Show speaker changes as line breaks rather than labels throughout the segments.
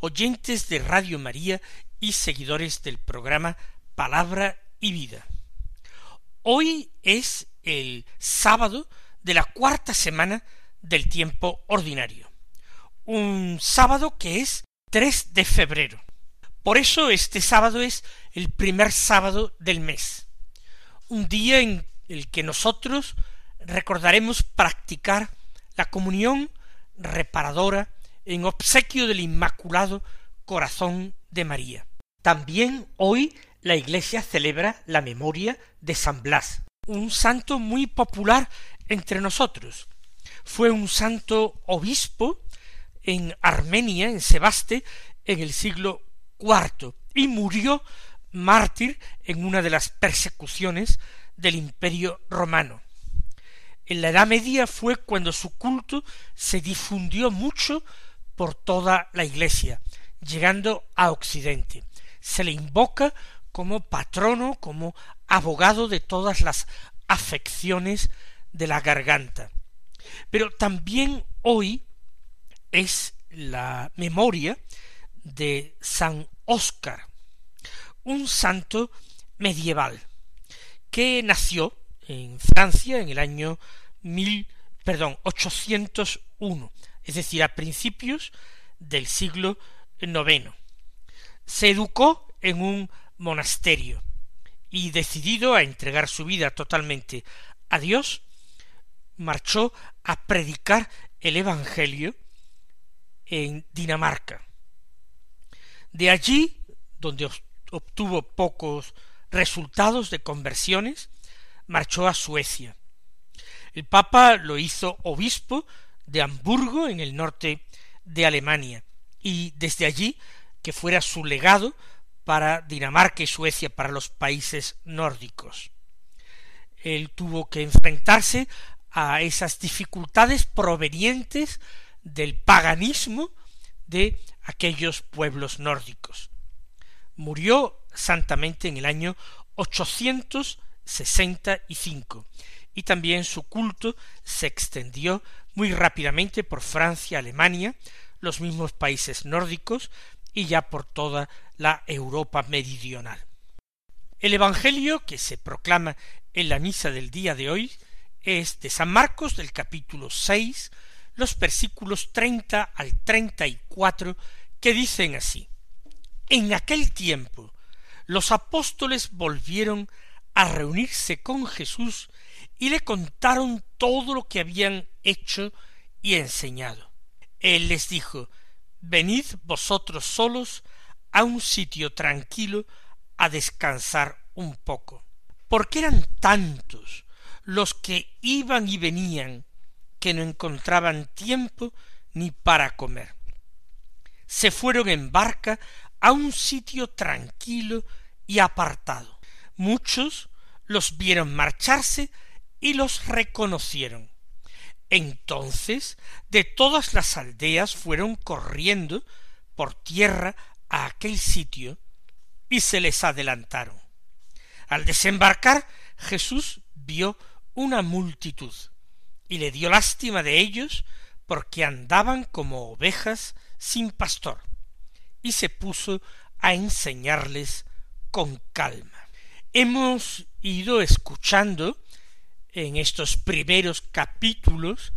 oyentes de Radio María y seguidores del programa Palabra y Vida. Hoy es el sábado de la cuarta semana del tiempo ordinario. Un sábado que es 3 de febrero. Por eso este sábado es el primer sábado del mes. Un día en el que nosotros recordaremos practicar la comunión reparadora en obsequio del Inmaculado Corazón de María. También hoy la Iglesia celebra la memoria de San Blas, un santo muy popular entre nosotros. Fue un santo obispo en Armenia, en Sebaste, en el siglo IV, y murió mártir en una de las persecuciones del Imperio romano. En la Edad Media fue cuando su culto se difundió mucho por toda la Iglesia, llegando a Occidente. Se le invoca como patrono, como abogado de todas las afecciones de la garganta. Pero también hoy es la memoria de San Óscar, un santo medieval que nació en Francia en el año mil, perdón, uno es decir, a principios del siglo IX. Se educó en un monasterio y decidido a entregar su vida totalmente a Dios, marchó a predicar el Evangelio en Dinamarca. De allí, donde obtuvo pocos resultados de conversiones, marchó a Suecia. El Papa lo hizo obispo de Hamburgo, en el norte de Alemania, y desde allí que fuera su legado para Dinamarca y Suecia, para los países nórdicos. Él tuvo que enfrentarse a esas dificultades provenientes del paganismo de aquellos pueblos nórdicos. Murió santamente en el año 865 y también su culto se extendió muy rápidamente por Francia, Alemania, los mismos países nórdicos y ya por toda la Europa meridional. El Evangelio que se proclama en la misa del día de hoy es de San Marcos del capítulo seis, los versículos treinta al treinta y cuatro, que dicen así En aquel tiempo los apóstoles volvieron a reunirse con Jesús y le contaron todo lo que habían hecho y enseñado. Él les dijo Venid vosotros solos a un sitio tranquilo a descansar un poco. Porque eran tantos los que iban y venían que no encontraban tiempo ni para comer. Se fueron en barca a un sitio tranquilo y apartado. Muchos los vieron marcharse y los reconocieron. Entonces de todas las aldeas fueron corriendo por tierra a aquel sitio y se les adelantaron. Al desembarcar Jesús vio una multitud y le dio lástima de ellos porque andaban como ovejas sin pastor y se puso a enseñarles con calma. Hemos ido escuchando en estos primeros capítulos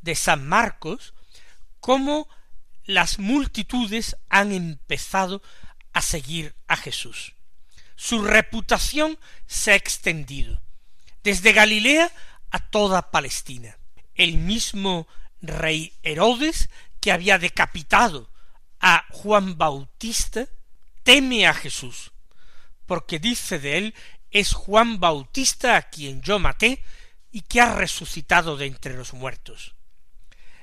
de San Marcos cómo las multitudes han empezado a seguir a Jesús. Su reputación se ha extendido desde Galilea a toda Palestina. El mismo rey Herodes, que había decapitado a Juan Bautista, teme a Jesús, porque dice de él es Juan Bautista a quien yo maté y que ha resucitado de entre los muertos.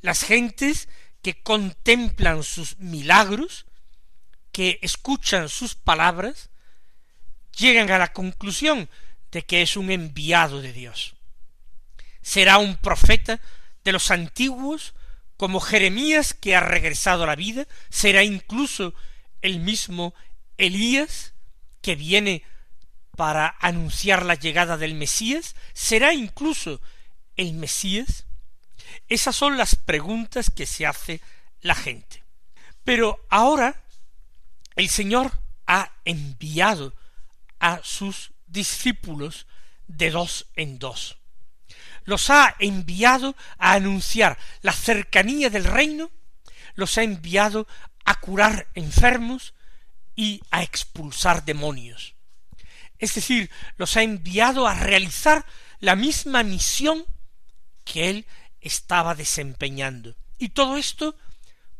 Las gentes que contemplan sus milagros, que escuchan sus palabras llegan a la conclusión de que es un enviado de Dios. Será un profeta de los antiguos como Jeremías que ha regresado a la vida, será incluso el mismo Elías que viene para anunciar la llegada del Mesías, será incluso el Mesías. Esas son las preguntas que se hace la gente. Pero ahora el Señor ha enviado a sus discípulos de dos en dos los ha enviado a anunciar la cercanía del reino, los ha enviado a curar enfermos y a expulsar demonios. Es decir, los ha enviado a realizar la misma misión que él estaba desempeñando. Y todo esto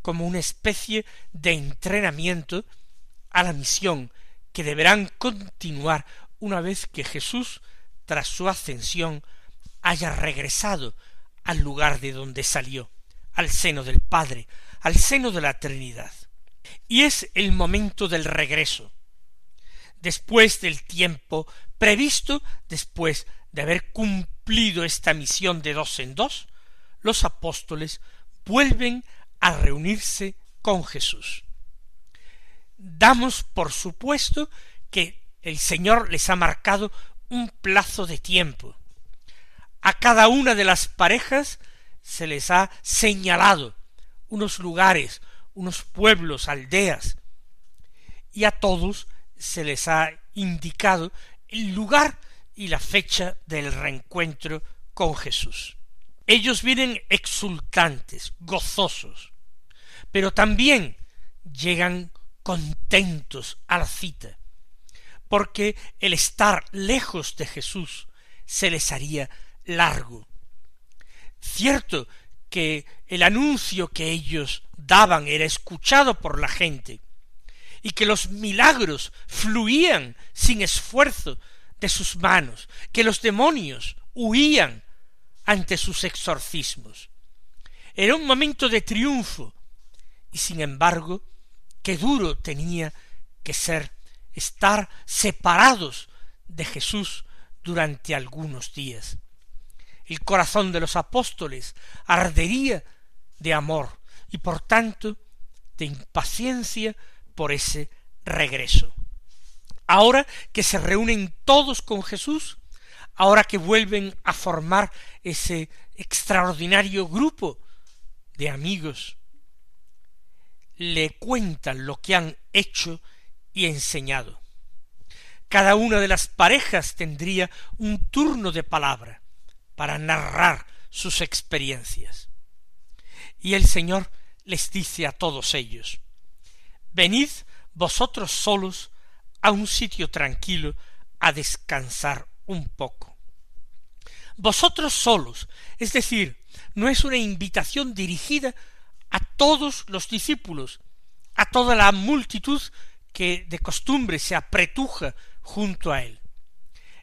como una especie de entrenamiento a la misión que deberán continuar una vez que Jesús, tras su ascensión, haya regresado al lugar de donde salió, al seno del Padre, al seno de la Trinidad. Y es el momento del regreso. Después del tiempo previsto, después de haber cumplido esta misión de dos en dos, los apóstoles vuelven a reunirse con Jesús. Damos por supuesto que el Señor les ha marcado un plazo de tiempo, a cada una de las parejas se les ha señalado unos lugares, unos pueblos, aldeas, y a todos se les ha indicado el lugar y la fecha del reencuentro con Jesús. Ellos vienen exultantes, gozosos, pero también llegan contentos a la cita, porque el estar lejos de Jesús se les haría largo. Cierto que el anuncio que ellos daban era escuchado por la gente, y que los milagros fluían sin esfuerzo de sus manos, que los demonios huían ante sus exorcismos. Era un momento de triunfo, y sin embargo, qué duro tenía que ser estar separados de Jesús durante algunos días el corazón de los apóstoles ardería de amor y por tanto de impaciencia por ese regreso. Ahora que se reúnen todos con Jesús, ahora que vuelven a formar ese extraordinario grupo de amigos, le cuentan lo que han hecho y enseñado. Cada una de las parejas tendría un turno de palabra, para narrar sus experiencias. Y el Señor les dice a todos ellos, Venid vosotros solos a un sitio tranquilo a descansar un poco. Vosotros solos, es decir, no es una invitación dirigida a todos los discípulos, a toda la multitud que de costumbre se apretuja junto a él.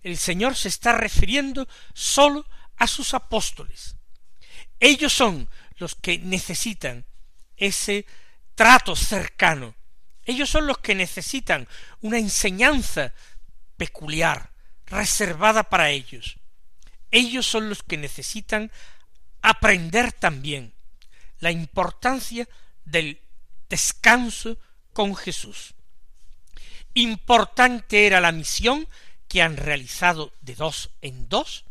El Señor se está refiriendo sólo a sus apóstoles. Ellos son los que necesitan ese trato cercano. Ellos son los que necesitan una enseñanza peculiar, reservada para ellos. Ellos son los que necesitan aprender también la importancia del descanso con Jesús. Importante era la misión que han realizado de dos en dos,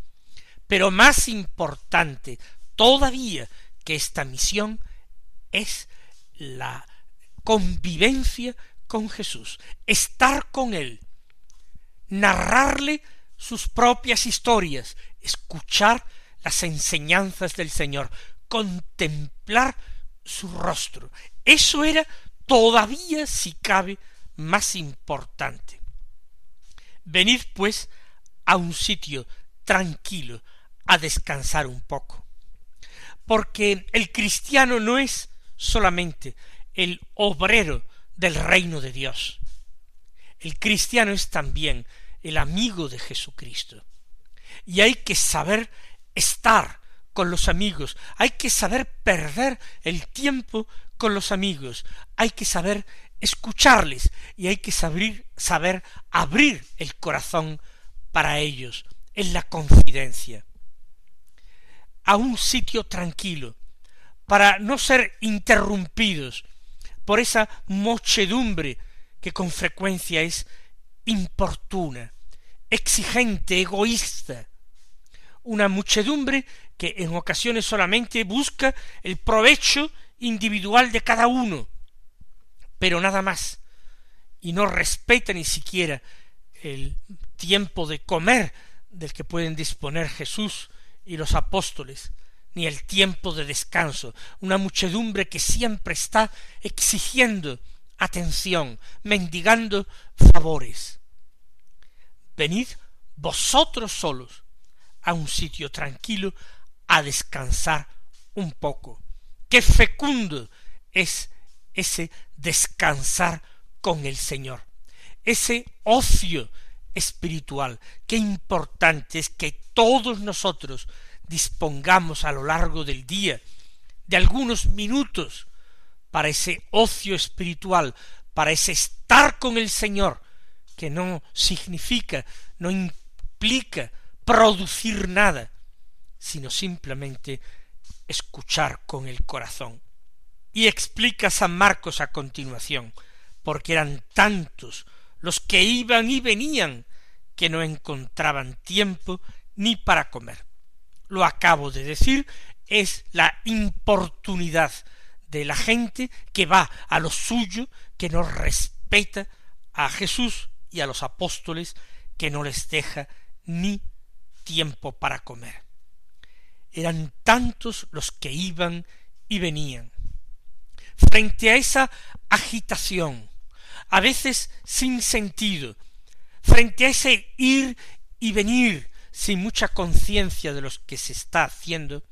pero más importante todavía que esta misión es la convivencia con Jesús, estar con Él, narrarle sus propias historias, escuchar las enseñanzas del Señor, contemplar su rostro. Eso era todavía, si cabe, más importante. Venid, pues, a un sitio tranquilo, a descansar un poco. Porque el cristiano no es solamente el obrero del reino de Dios. El cristiano es también el amigo de Jesucristo. Y hay que saber estar con los amigos, hay que saber perder el tiempo con los amigos, hay que saber escucharles y hay que saber, saber abrir el corazón para ellos en la confidencia a un sitio tranquilo para no ser interrumpidos por esa muchedumbre que con frecuencia es importuna, exigente, egoísta, una muchedumbre que en ocasiones solamente busca el provecho individual de cada uno, pero nada más, y no respeta ni siquiera el tiempo de comer del que pueden disponer Jesús y los apóstoles, ni el tiempo de descanso, una muchedumbre que siempre está exigiendo atención, mendigando favores. Venid vosotros solos a un sitio tranquilo a descansar un poco. Qué fecundo es ese descansar con el Señor, ese ocio espiritual. Qué importante es que todos nosotros dispongamos a lo largo del día de algunos minutos para ese ocio espiritual, para ese estar con el Señor, que no significa, no implica producir nada, sino simplemente escuchar con el corazón. Y explica San Marcos a continuación, porque eran tantos los que iban y venían que no encontraban tiempo ni para comer. Lo acabo de decir, es la importunidad de la gente que va a lo suyo, que no respeta a Jesús y a los apóstoles, que no les deja ni tiempo para comer. Eran tantos los que iban y venían. Frente a esa agitación, a veces sin sentido, frente a ese ir y venir sin mucha conciencia de lo que se está haciendo,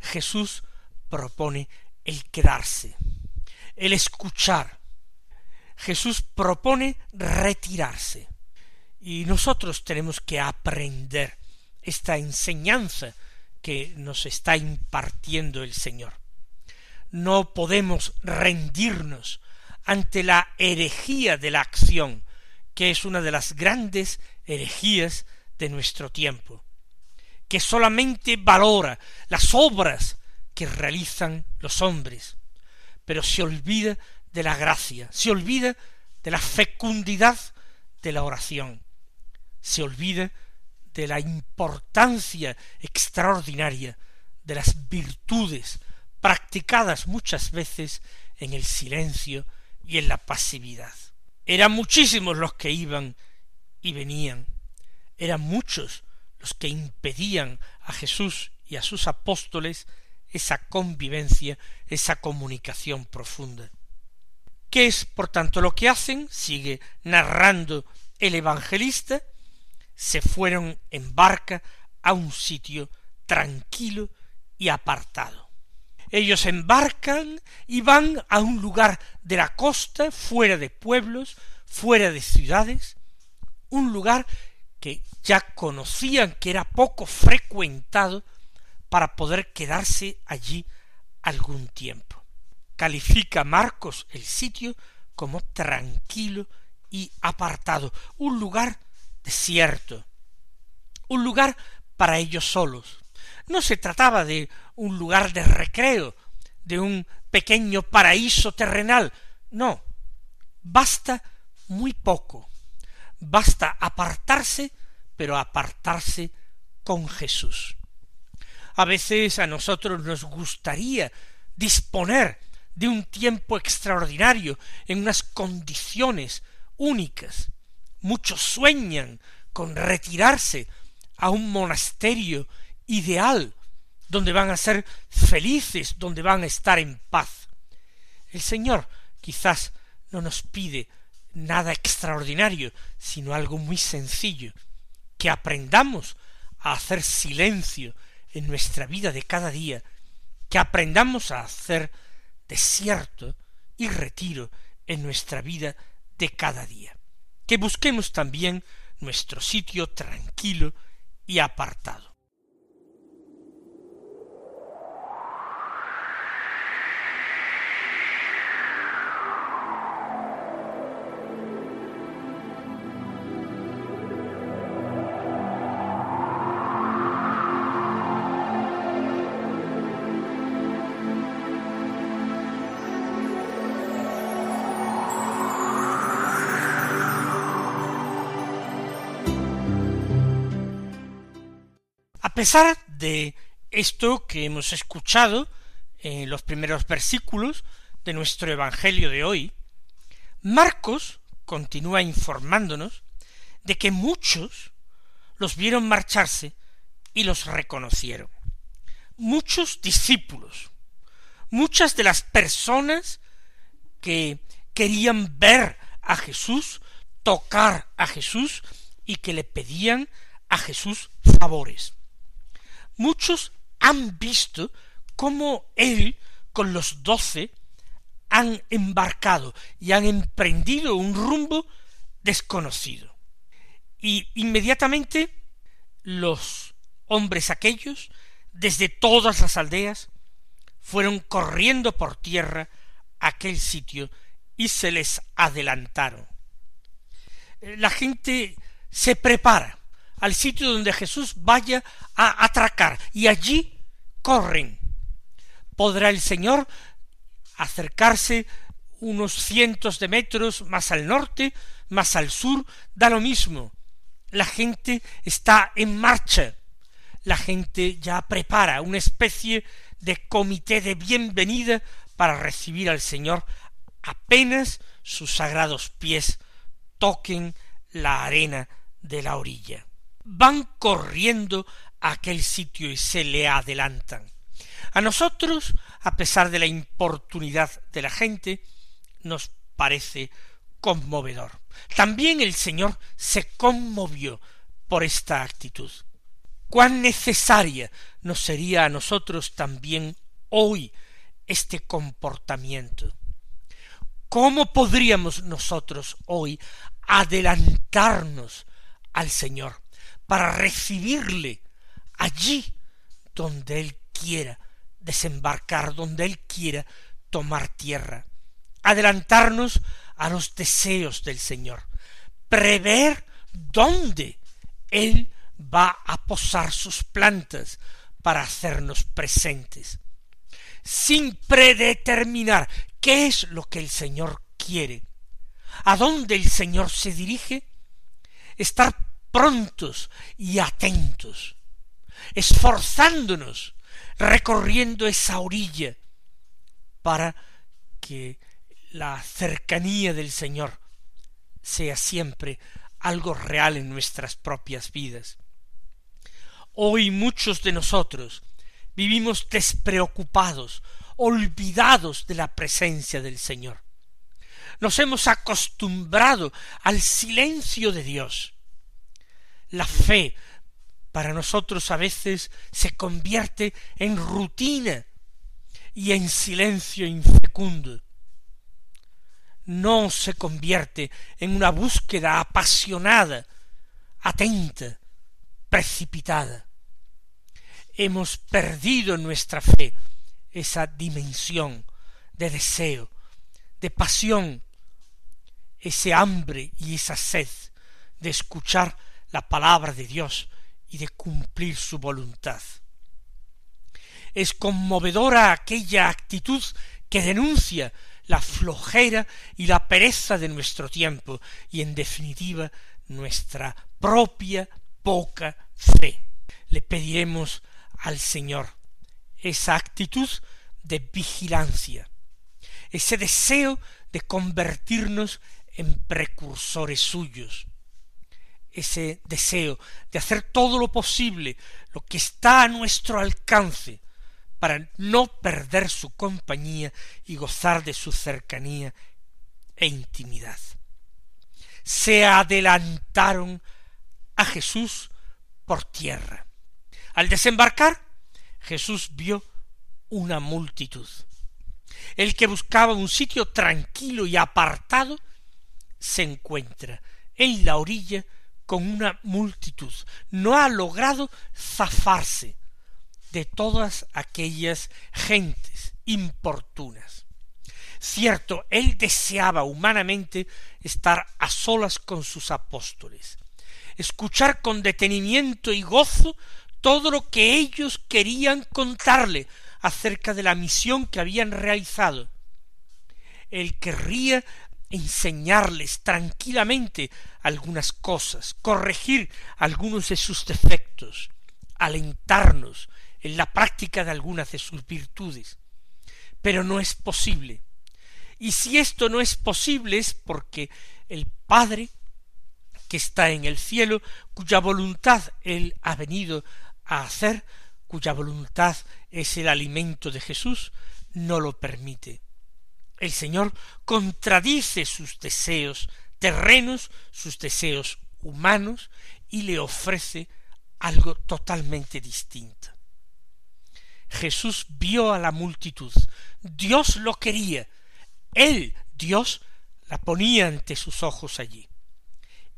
Jesús propone el quedarse, el escuchar. Jesús propone retirarse. Y nosotros tenemos que aprender esta enseñanza que nos está impartiendo el Señor. No podemos rendirnos ante la herejía de la acción, que es una de las grandes herejías de nuestro tiempo, que solamente valora las obras que realizan los hombres, pero se olvida de la gracia, se olvida de la fecundidad de la oración, se olvida de la importancia extraordinaria de las virtudes practicadas muchas veces en el silencio y en la pasividad. Eran muchísimos los que iban y venían, eran muchos los que impedían a Jesús y a sus apóstoles esa convivencia, esa comunicación profunda. ¿Qué es, por tanto, lo que hacen? Sigue narrando el evangelista. Se fueron en barca a un sitio tranquilo y apartado ellos embarcan y van a un lugar de la costa, fuera de pueblos, fuera de ciudades, un lugar que ya conocían que era poco frecuentado para poder quedarse allí algún tiempo. Califica Marcos el sitio como tranquilo y apartado, un lugar desierto, un lugar para ellos solos, no se trataba de un lugar de recreo, de un pequeño paraíso terrenal. No. Basta muy poco. Basta apartarse, pero apartarse con Jesús. A veces a nosotros nos gustaría disponer de un tiempo extraordinario en unas condiciones únicas. Muchos sueñan con retirarse a un monasterio ideal, donde van a ser felices, donde van a estar en paz. El Señor quizás no nos pide nada extraordinario, sino algo muy sencillo, que aprendamos a hacer silencio en nuestra vida de cada día, que aprendamos a hacer desierto y retiro en nuestra vida de cada día, que busquemos también nuestro sitio tranquilo y apartado. Pesar de esto que hemos escuchado en los primeros versículos de nuestro Evangelio de hoy, Marcos continúa informándonos de que muchos los vieron marcharse y los reconocieron. Muchos discípulos, muchas de las personas que querían ver a Jesús, tocar a Jesús y que le pedían a Jesús favores. Muchos han visto cómo él con los doce han embarcado y han emprendido un rumbo desconocido. Y inmediatamente los hombres aquellos, desde todas las aldeas, fueron corriendo por tierra a aquel sitio y se les adelantaron. La gente se prepara al sitio donde Jesús vaya a atracar y allí corren. Podrá el Señor acercarse unos cientos de metros más al norte, más al sur, da lo mismo. La gente está en marcha. La gente ya prepara una especie de comité de bienvenida para recibir al Señor apenas sus sagrados pies toquen la arena de la orilla. Van corriendo a aquel sitio y se le adelantan. A nosotros, a pesar de la importunidad de la gente, nos parece conmovedor. También el Señor se conmovió por esta actitud. Cuán necesaria nos sería a nosotros también hoy este comportamiento. ¿Cómo podríamos nosotros hoy adelantarnos al Señor para recibirle allí donde Él quiera desembarcar, donde Él quiera tomar tierra? Adelantarnos a los deseos del Señor, prever dónde Él va a posar sus plantas para hacernos presentes, sin predeterminar qué es lo que el Señor quiere, a dónde el Señor se dirige, estar prontos y atentos, esforzándonos, recorriendo esa orilla, para que la cercanía del Señor sea siempre algo real en nuestras propias vidas. Hoy muchos de nosotros vivimos despreocupados, olvidados de la presencia del Señor. Nos hemos acostumbrado al silencio de Dios. La fe para nosotros a veces se convierte en rutina y en silencio infecundo. No se convierte en una búsqueda apasionada, atenta, precipitada. Hemos perdido nuestra fe esa dimensión de deseo, de pasión, ese hambre y esa sed de escuchar la palabra de Dios y de cumplir su voluntad. Es conmovedora aquella actitud que denuncia la flojera y la pereza de nuestro tiempo y en definitiva nuestra propia poca fe. Le pediremos al Señor esa actitud de vigilancia, ese deseo de convertirnos en precursores suyos, ese deseo de hacer todo lo posible, lo que está a nuestro alcance, para no perder su compañía y gozar de su cercanía e intimidad. Se adelantaron a Jesús por tierra. Al desembarcar, Jesús vio una multitud. El que buscaba un sitio tranquilo y apartado se encuentra en la orilla con una multitud. No ha logrado zafarse de todas aquellas gentes importunas. Cierto, él deseaba humanamente estar a solas con sus apóstoles, escuchar con detenimiento y gozo todo lo que ellos querían contarle acerca de la misión que habían realizado. Él querría enseñarles tranquilamente algunas cosas, corregir algunos de sus defectos, alentarnos en la práctica de algunas de sus virtudes. Pero no es posible. Y si esto no es posible es porque el Padre que está en el cielo, cuya voluntad Él ha venido a hacer, cuya voluntad es el alimento de Jesús, no lo permite. El Señor contradice sus deseos terrenos, sus deseos humanos, y le ofrece algo totalmente distinto. Jesús vio a la multitud, Dios lo quería, Él, Dios, la ponía ante sus ojos allí,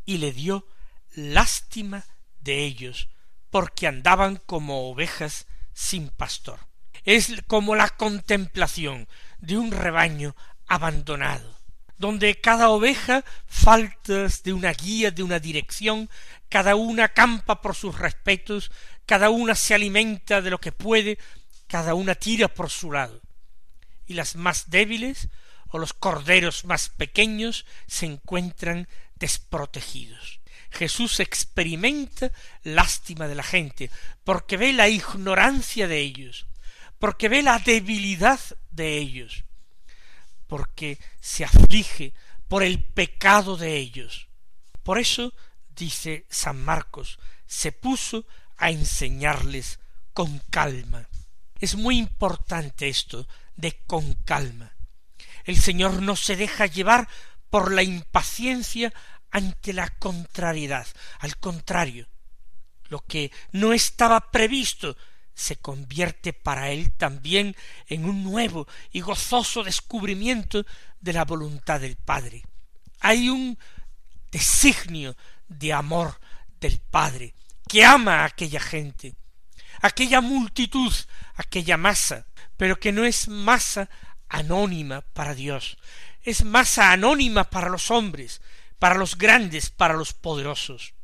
y le dio lástima de ellos, porque andaban como ovejas sin pastor. Es como la contemplación de un rebaño abandonado, donde cada oveja faltas de una guía, de una dirección, cada una campa por sus respetos, cada una se alimenta de lo que puede, cada una tira por su lado. Y las más débiles o los corderos más pequeños se encuentran desprotegidos. Jesús experimenta lástima de la gente, porque ve la ignorancia de ellos, porque ve la debilidad de ellos, porque se aflige por el pecado de ellos. Por eso, dice San Marcos, se puso a enseñarles con calma. Es muy importante esto de con calma. El Señor no se deja llevar por la impaciencia ante la contrariedad. Al contrario, lo que no estaba previsto se convierte para él también en un nuevo y gozoso descubrimiento de la voluntad del Padre. Hay un designio de amor del Padre que ama a aquella gente, aquella multitud, aquella masa, pero que no es masa anónima para Dios, es masa anónima para los hombres, para los grandes, para los poderosos.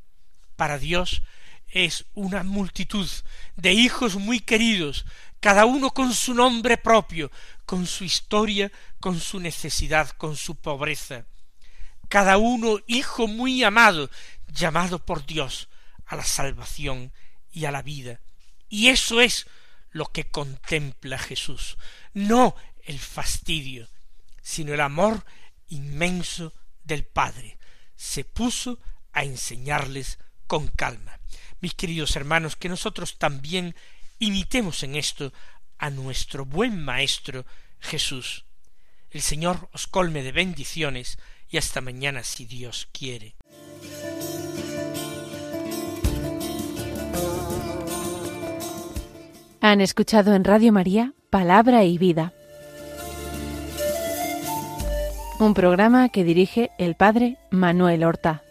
Para Dios es una multitud de hijos muy queridos, cada uno con su nombre propio, con su historia, con su necesidad, con su pobreza. Cada uno hijo muy amado, llamado por Dios a la salvación y a la vida. Y eso es lo que contempla Jesús, no el fastidio, sino el amor inmenso del Padre. Se puso a enseñarles con calma mis queridos hermanos, que nosotros también imitemos en esto a nuestro buen Maestro Jesús. El Señor os colme de bendiciones y hasta mañana si Dios quiere.
Han escuchado en Radio María Palabra y Vida, un programa que dirige el Padre Manuel Horta.